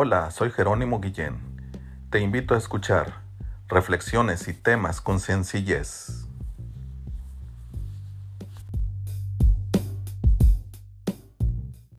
Hola, soy Jerónimo Guillén. Te invito a escuchar reflexiones y temas con sencillez.